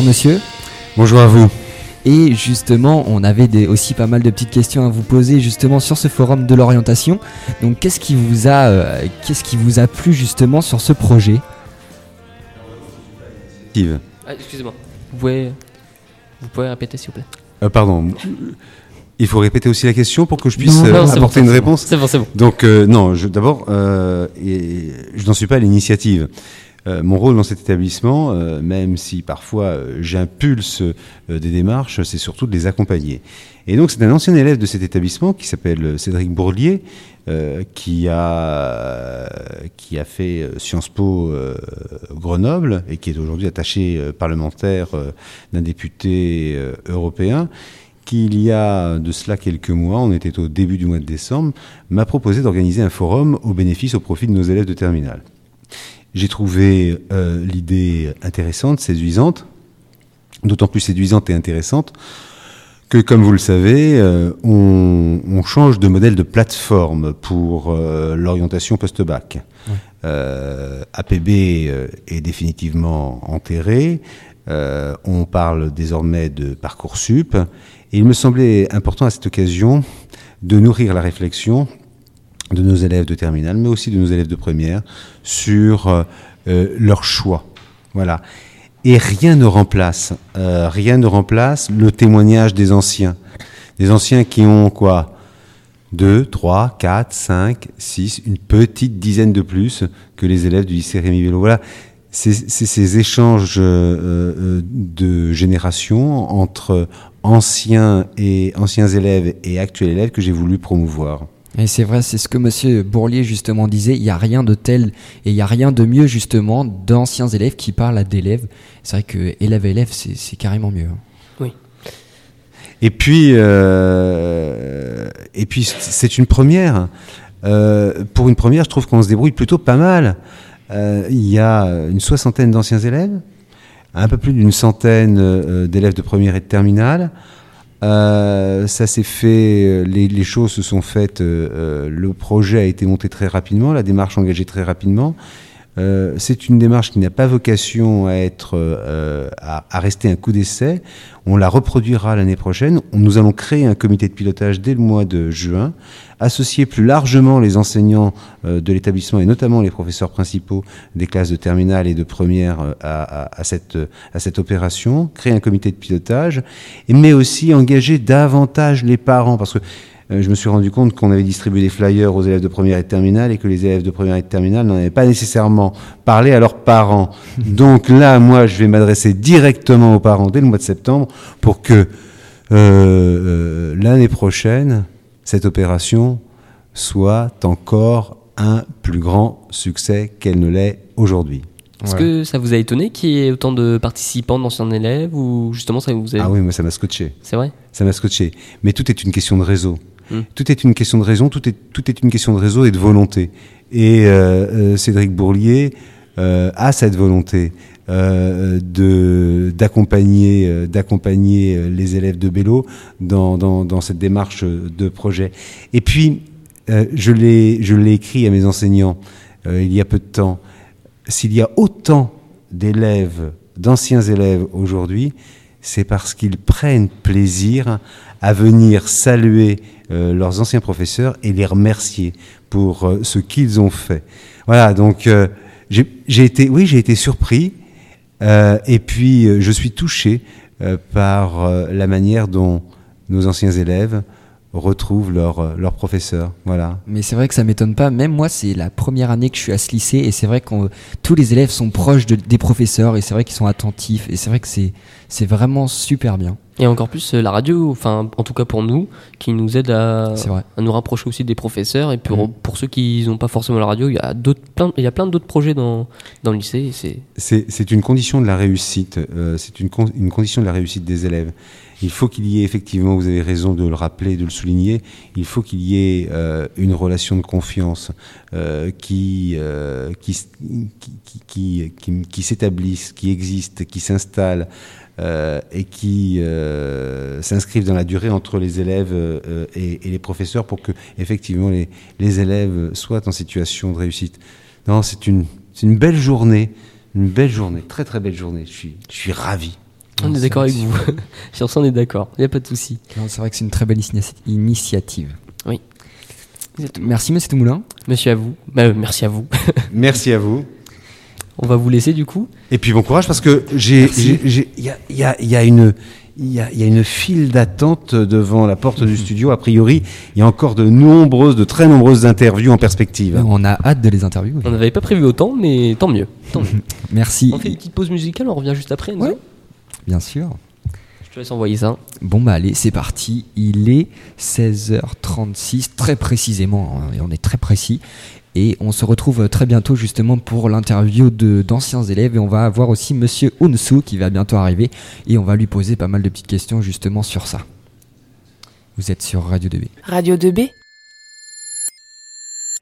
bonjour monsieur. Bonjour à vous. Et justement, on avait des, aussi pas mal de petites questions à vous poser justement sur ce forum de l'orientation. Donc, qu'est-ce qui vous a, euh, qu'est-ce qui vous a plu justement sur ce projet? Steve. Ah, excusez-moi. Vous pouvez, vous pouvez répéter s'il vous plaît? Euh, pardon. Il faut répéter aussi la question pour que je puisse Non, euh, non, apporter bon, une réponse. C'est bon, c'est bon. Donc euh, non, d'abord, euh, je n'en suis pas à l'initiative. Euh, mon rôle dans cet établissement, euh, même si parfois euh, j'impulse des démarches, c'est surtout de les accompagner. Et donc c'est un ancien élève de cet établissement qui s'appelle Cédric Bourlier, qui a fait Sciences Po Grenoble et qui est aujourd'hui attaché parlementaire d'un député européen qui, il y a de cela quelques mois, on était au début du mois de décembre, m'a proposé d'organiser un forum au bénéfice, au profit de nos élèves de terminale. J'ai trouvé euh, l'idée intéressante, séduisante, d'autant plus séduisante et intéressante que, comme vous le savez, euh, on, on change de modèle de plateforme pour euh, l'orientation post-bac. Euh, APB euh, est définitivement enterré. Euh, on parle désormais de Parcoursup. Et il me semblait important à cette occasion de nourrir la réflexion de nos élèves de terminale, mais aussi de nos élèves de première, sur euh, euh, leur choix. Voilà. Et rien ne remplace, euh, rien ne remplace le témoignage des anciens. Des anciens qui ont quoi 2, 3, 4, 5, 6, une petite dizaine de plus que les élèves du lycée Rémi Vélo. Voilà, c'est ces échanges euh, de génération entre anciens et anciens élèves et actuels élèves que j'ai voulu promouvoir. Et c'est vrai, c'est ce que Monsieur Bourlier justement disait. Il n'y a rien de tel et il n'y a rien de mieux justement d'anciens élèves qui parlent à d'élèves. C'est vrai que élève-élève, c'est c'est carrément mieux. hein. Et puis, euh, et puis c'est une première. Euh, pour une première, je trouve qu'on se débrouille plutôt pas mal. Euh, il y a une soixantaine d'anciens élèves, un peu plus d'une centaine euh, d'élèves de première et de terminale. Euh, ça s'est fait, euh, les, choses se sont faites, euh, le projet a été monté très rapidement, la démarche engagée très rapidement. Euh, c'est une démarche qui n'a pas vocation à être euh, à, rester un coup d'essai. On la reproduira l'année prochaine. Nous allons créer un comité de pilotage dès le mois de juin, associer plus largement les enseignants euh, de l'établissement et notamment les professeurs principaux des classes de terminale et de première à, à- cette, à cette opération, créer un comité de pilotage, mais aussi engager davantage les parents parce que je me suis rendu compte qu'on avait distribué des flyers aux élèves de première et de terminale et que les élèves de première et de terminale n'en avaient pas nécessairement parlé à leurs parents. Donc là, moi, je vais m'adresser directement aux parents dès le mois de septembre pour que euh, euh, l'année prochaine, cette opération soit encore un plus grand succès qu'elle ne l'est aujourd'hui. Est-ce Voilà. que ça vous a étonné qu'il y ait autant de participants d'anciens élèves ou justement ça vous a... Ah oui, moi, ça m'a scotché. C'est vrai? Ça m'a scotché. Mais tout est une question de réseau. Mm. Tout est une question de raison, tout est, une question de réseau et de volonté. Et euh, euh, Cédric Bourlier euh, a cette volonté d'accompagner les élèves de Bello dans, dans, cette démarche de projet. Et puis, je l'ai écrit à mes enseignants il y a peu de temps. S'il y a autant d'élèves, d'anciens élèves aujourd'hui, c'est parce qu'ils prennent plaisir à venir saluer euh, leurs anciens professeurs et les remercier pour euh, ce qu'ils ont fait. Voilà, donc euh, j'ai été, oui, j'ai été surpris euh, et puis euh, je suis touché par la manière dont nos anciens élèves retrouvent leurs euh, leurs professeurs. Voilà. Mais c'est vrai que ça m'étonne pas. Même moi, c'est la première année que je suis à ce lycée et c'est vrai que tous les élèves sont proches de- des professeurs et c'est vrai qu'ils sont attentifs et c'est vrai que c'est c'est vraiment super bien. Et encore plus euh, la radio, enfin en tout cas pour nous, qui nous aide à, C'est vrai. à nous rapprocher aussi des professeurs. Et pour, Mhm. pour ceux qui n'ont pas forcément la radio, il y a, d'autres, plein, il y a plein d'autres projets dans, dans le lycée. c'est, C'est c'est une condition de la réussite. euh, c'est une, con- une condition de la réussite des élèves. Il faut qu'il y ait effectivement, vous avez raison de le rappeler, de le souligner, il faut qu'il y ait euh, une relation de confiance euh, qui, euh, qui, qui, s'établisse, qui existe, qui s'installe et qui s'inscrivent dans la durée entre les élèves et, les professeurs pour que effectivement les, élèves soient en situation de réussite. Non, c'est une, c'est une belle journée, une belle journée, très très belle journée. Je suis, je suis ravi. On est d'accord avec vous. Sur ça, on est d'accord. Il n'y a pas de souci. C'est vrai que c'est une très belle initia- initiative. Oui. Merci, monsieur Moulin. Monsieur à vous. Bah, euh, merci à vous. Merci à vous. On va vous laisser du coup. Et puis bon courage parce que j'ai, il y a, il y a- il y a une, il y a, il y a une file d'attente devant la porte du studio. A priori, il y a encore de nombreuses, de très nombreuses interviews en perspective. On a hâte de les interviewer. On n'avait pas prévu autant, mais tant mieux. Tant mieux. Merci. On fait une petite pause musicale, on revient juste après. Ouais. Bien sûr. Je te laisse envoyer ça. Bon bah allez, c'est parti. Il est 16h36 très précisément, hein, et on est très précis. Et on se retrouve très bientôt justement pour l'interview de d'anciens élèves et on va avoir aussi monsieur Unsu qui va bientôt arriver et on va lui poser pas mal de petites questions justement sur ça. Vous êtes sur Radio 2B. Radio 2B